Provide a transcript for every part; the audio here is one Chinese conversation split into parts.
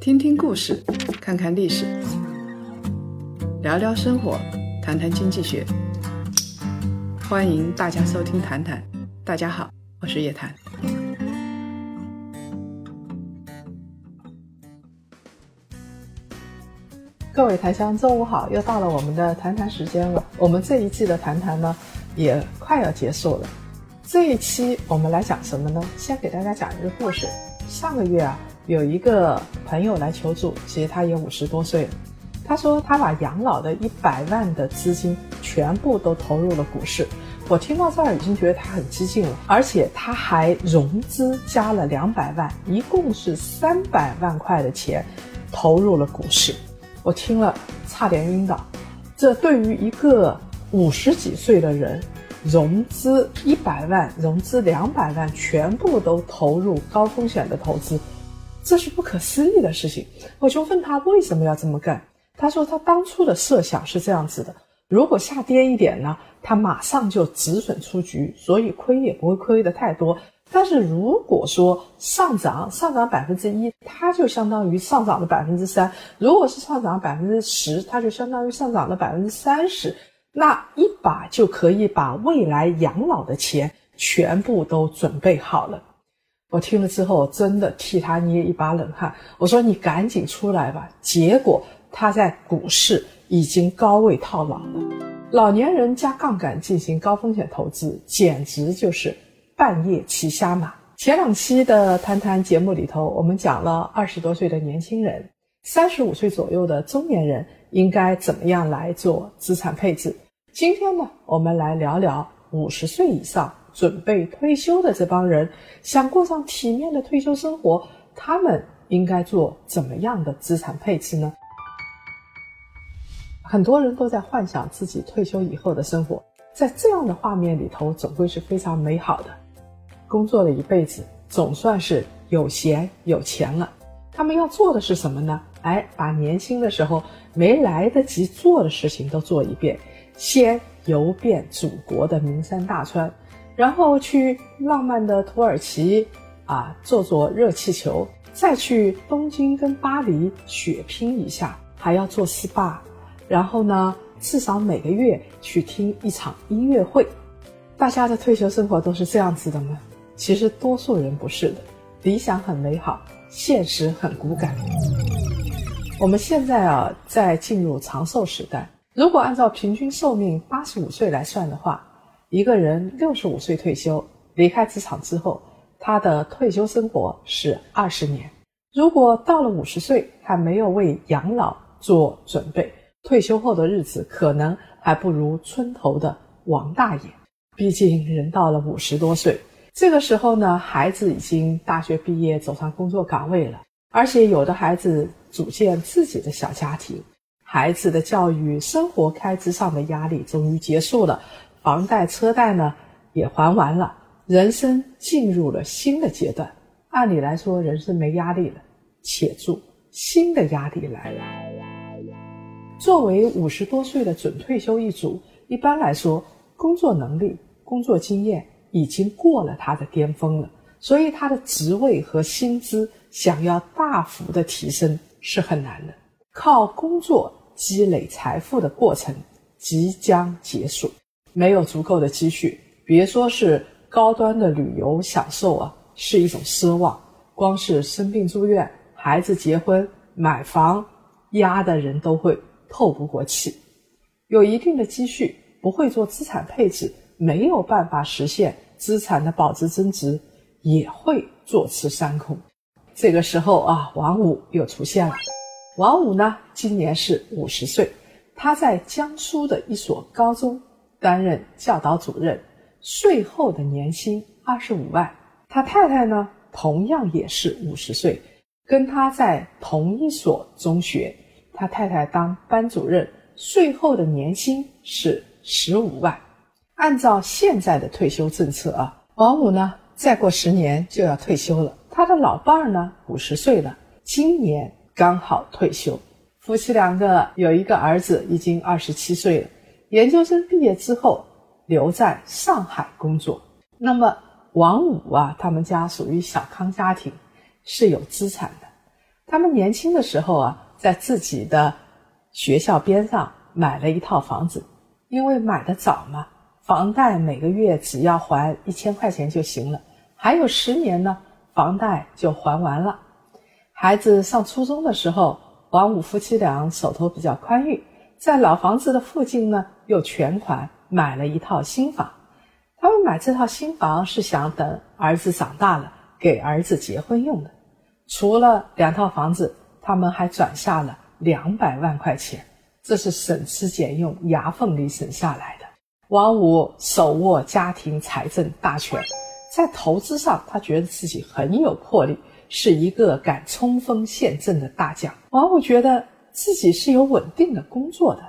听听故事，看看历史，聊聊生活，谈谈经济学。欢迎大家收听《谈谈》，大家好，我是叶檀。各位檀香，中午好，又到了我们的谈谈时间了。我们这一季的谈谈呢，也快要结束了。这一期我们来讲什么呢？先给大家讲一个故事。上个月啊，有一个朋友来求助，其实他也五十多岁了。他说他把养老的一百万的资金全部都投入了股市。我听到这儿已经觉得他很激进了，而且他还融资加了两百万，一共是三百万块的钱投入了股市。我听了差点晕倒。这对于一个五十几岁的人，融资一百万，融资两百万，全部都投入高风险的投资，这是不可思议的事情。我就问他为什么要这么干，他说他当初的设想是这样子的：如果下跌一点呢，他马上就止损出局，所以亏也不会亏的太多。但是如果说上涨上涨百分之一，它就相当于上涨了百分之三；如果是上涨百分之十，它就相当于上涨了百分之三十。那一把就可以把未来养老的钱全部都准备好了。我听了之后，真的替他捏一把冷汗。我说：“你赶紧出来吧！”结果他在股市已经高位套牢了。老年人加杠杆进行高风险投资，简直就是。半夜骑瞎马。前两期的谈谈节目里头，我们讲了二十多岁的年轻人，三十五岁左右的中年人应该怎么样来做资产配置。今天呢，我们来聊聊五十岁以上准备退休的这帮人，想过上体面的退休生活，他们应该做怎么样的资产配置呢？很多人都在幻想自己退休以后的生活，在这样的画面里头，总归是非常美好的。工作了一辈子，总算是有闲有钱了。他们要做的是什么呢？哎，把年轻的时候没来得及做的事情都做一遍。先游遍祖国的名山大川，然后去浪漫的土耳其啊，坐坐热气球，再去东京跟巴黎血拼一下，还要做 SPA，然后呢，至少每个月去听一场音乐会。大家的退休生活都是这样子的吗？其实多数人不是的，理想很美好，现实很骨感。我们现在啊，在进入长寿时代。如果按照平均寿命八十五岁来算的话，一个人六十五岁退休，离开职场之后，他的退休生活是二十年。如果到了五十岁还没有为养老做准备，退休后的日子可能还不如村头的王大爷。毕竟人到了五十多岁。这个时候呢，孩子已经大学毕业，走上工作岗位了，而且有的孩子组建自己的小家庭，孩子的教育、生活开支上的压力终于结束了，房贷、车贷呢也还完了，人生进入了新的阶段。按理来说，人生没压力了，且住，新的压力来了。作为五十多岁的准退休一族，一般来说，工作能力、工作经验。已经过了他的巅峰了，所以他的职位和薪资想要大幅的提升是很难的。靠工作积累财富的过程即将结束，没有足够的积蓄，别说是高端的旅游享受啊，是一种奢望。光是生病住院、孩子结婚、买房，压的人都会透不过气。有一定的积蓄，不会做资产配置，没有办法实现。资产的保值增值也会坐吃山空。这个时候啊，王五又出现了。王五呢，今年是五十岁，他在江苏的一所高中担任教导主任，税后的年薪二十五万。他太太呢，同样也是五十岁，跟他在同一所中学。他太太当班主任，税后的年薪是十五万。按照现在的退休政策啊，王五呢再过十年就要退休了。他的老伴儿呢五十岁了，今年刚好退休。夫妻两个有一个儿子，已经二十七岁了，研究生毕业之后留在上海工作。那么王五啊，他们家属于小康家庭，是有资产的。他们年轻的时候啊，在自己的学校边上买了一套房子，因为买的早嘛，房贷每个月只要还一千块钱就行了，还有十年呢，房贷就还完了。孩子上初中的时候，王五夫妻俩手头比较宽裕，在老房子的附近呢，又全款买了一套新房。他们买这套新房是想等儿子长大了给儿子结婚用的。除了两套房子，他们还转下了两百万块钱，这是省吃俭用牙缝里省下来的。王五手握家庭财政大权，在投资上，他觉得自己很有魄力，是一个敢冲锋陷阵的大将。王五觉得自己是有稳定的工作的，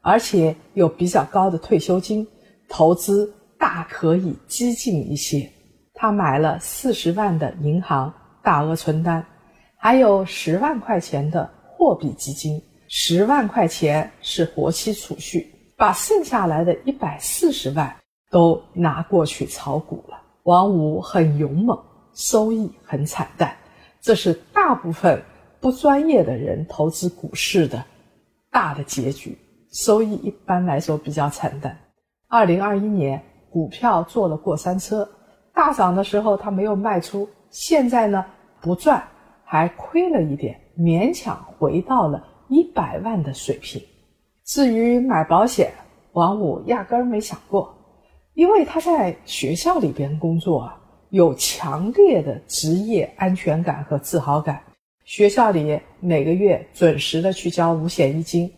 而且有比较高的退休金，投资大可以激进一些。他买了四十万的银行。大额存单，还有十万块钱的货币基金，十万块钱是活期储蓄，把剩下来的一百四十万都拿过去炒股了。王五很勇猛，收益很惨淡，这是大部分不专业的人投资股市的大的结局，收益一般来说比较惨淡。二零二一年股票做了过山车，大涨的时候他没有卖出。现在呢，不赚，还亏了一点，勉强回到了一百万的水平。至于买保险，王五压根儿没想过，因为他在学校里边工作啊，有强烈的职业安全感和自豪感。学校里每个月准时的去交五险一金，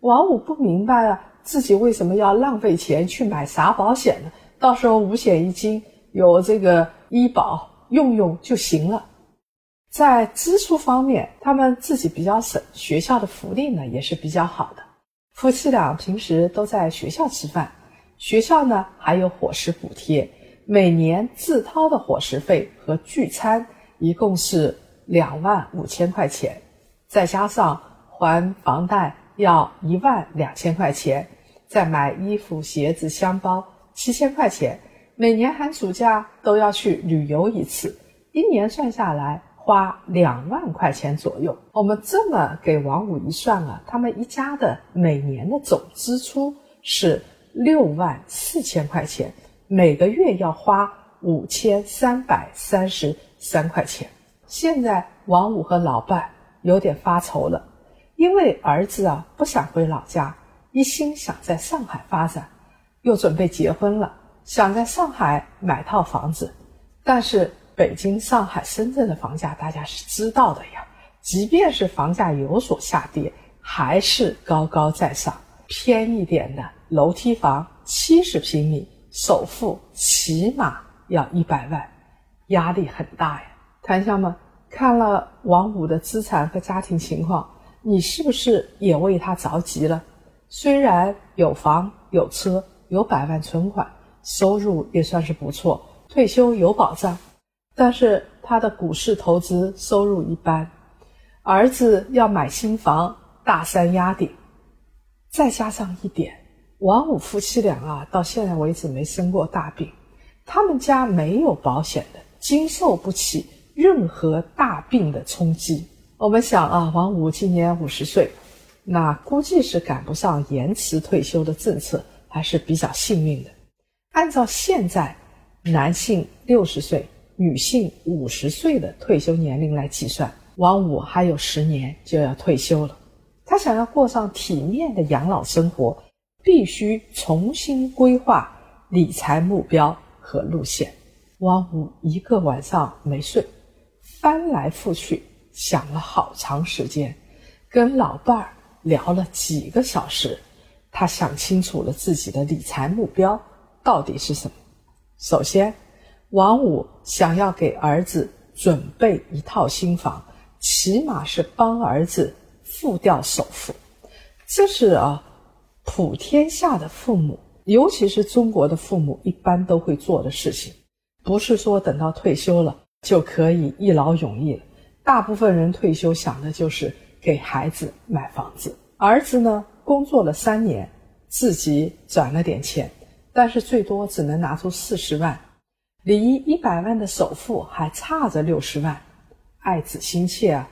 王五不明白啊，自己为什么要浪费钱去买啥保险呢？到时候五险一金有这个医保。用用就行了，在支出方面，他们自己比较省，学校的福利呢也是比较好的。夫妻俩平时都在学校吃饭，学校呢还有伙食补贴，每年自掏的伙食费和聚餐一共是两万五千块钱，再加上还房贷要一万两千块钱，再买衣服、鞋子、箱包七千块钱。每年寒暑假都要去旅游一次，一年算下来花两万块钱左右。我们这么给王五一算啊，他们一家的每年的总支出是六万四千块钱，每个月要花五千三百三十三块钱。现在王五和老伴有点发愁了，因为儿子啊不想回老家，一心想在上海发展，又准备结婚了。想在上海买套房子，但是北京、上海、深圳的房价大家是知道的呀。即便是房价有所下跌，还是高高在上。偏一点的楼梯房，七十平米，首付起码要一百万，压力很大呀。檀香们看了王五的资产和家庭情况，你是不是也为他着急了？虽然有房有车有百万存款。收入也算是不错，退休有保障，但是他的股市投资收入一般，儿子要买新房，大山压顶，再加上一点，王五夫妻俩啊，到现在为止没生过大病，他们家没有保险的，经受不起任何大病的冲击。我们想啊，王五今年五十岁，那估计是赶不上延迟退休的政策，还是比较幸运的。按照现在男性六十岁、女性五十岁的退休年龄来计算，王五还有十年就要退休了。他想要过上体面的养老生活，必须重新规划理财目标和路线。王五一个晚上没睡，翻来覆去想了好长时间，跟老伴儿聊了几个小时，他想清楚了自己的理财目标。到底是什么？首先，王五想要给儿子准备一套新房，起码是帮儿子付掉首付。这是啊，普天下的父母，尤其是中国的父母，一般都会做的事情。不是说等到退休了就可以一劳永逸了。大部分人退休想的就是给孩子买房子。儿子呢，工作了三年，自己攒了点钱。但是最多只能拿出四十万，离一百万的首付还差着六十万，爱子心切啊。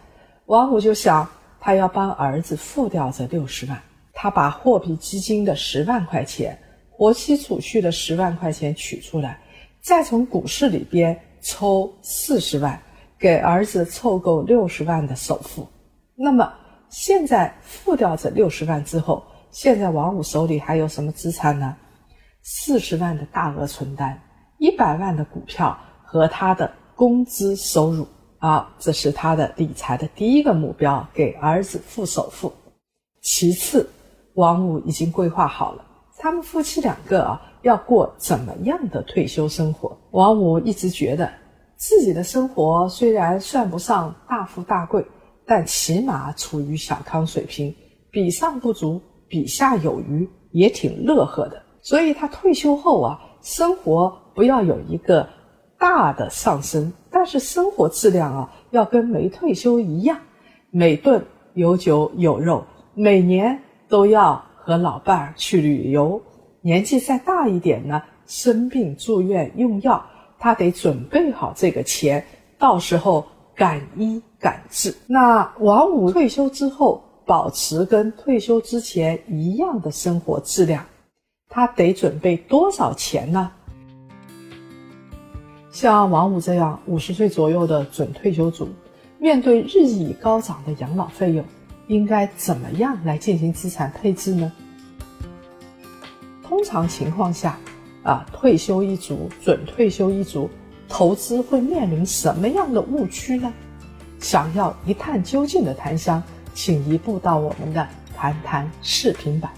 王五就想，他要帮儿子付掉这六十万。他把货币基金的十万块钱、活期储蓄的十万块钱取出来，再从股市里边抽四十万，给儿子凑够六十万的首付。那么现在付掉这六十万之后，现在王五手里还有什么资产呢？四十万的大额存单，一百万的股票和他的工资收入啊，这是他的理财的第一个目标，给儿子付首付。其次。王五已经规划好了，他们夫妻两个啊要过怎么样的退休生活？王五一直觉得自己的生活虽然算不上大富大贵，但起码处于小康水平，比上不足，比下有余，也挺乐呵的。所以他退休后啊，生活不要有一个大的上升，但是生活质量啊要跟没退休一样，每顿有酒有肉，每年。都要和老伴儿去旅游，年纪再大一点呢，生病住院用药，他得准备好这个钱，到时候赶医赶治。那王五退休之后，保持跟退休之前一样的生活质量，他得准备多少钱呢？像王五这样五十岁左右的准退休族，面对日益高涨的养老费用。应该怎么样来进行资产配置呢？通常情况下，啊，退休一族、准退休一族投资会面临什么样的误区呢？想要一探究竟的檀香，请移步到我们的谈谈视频版。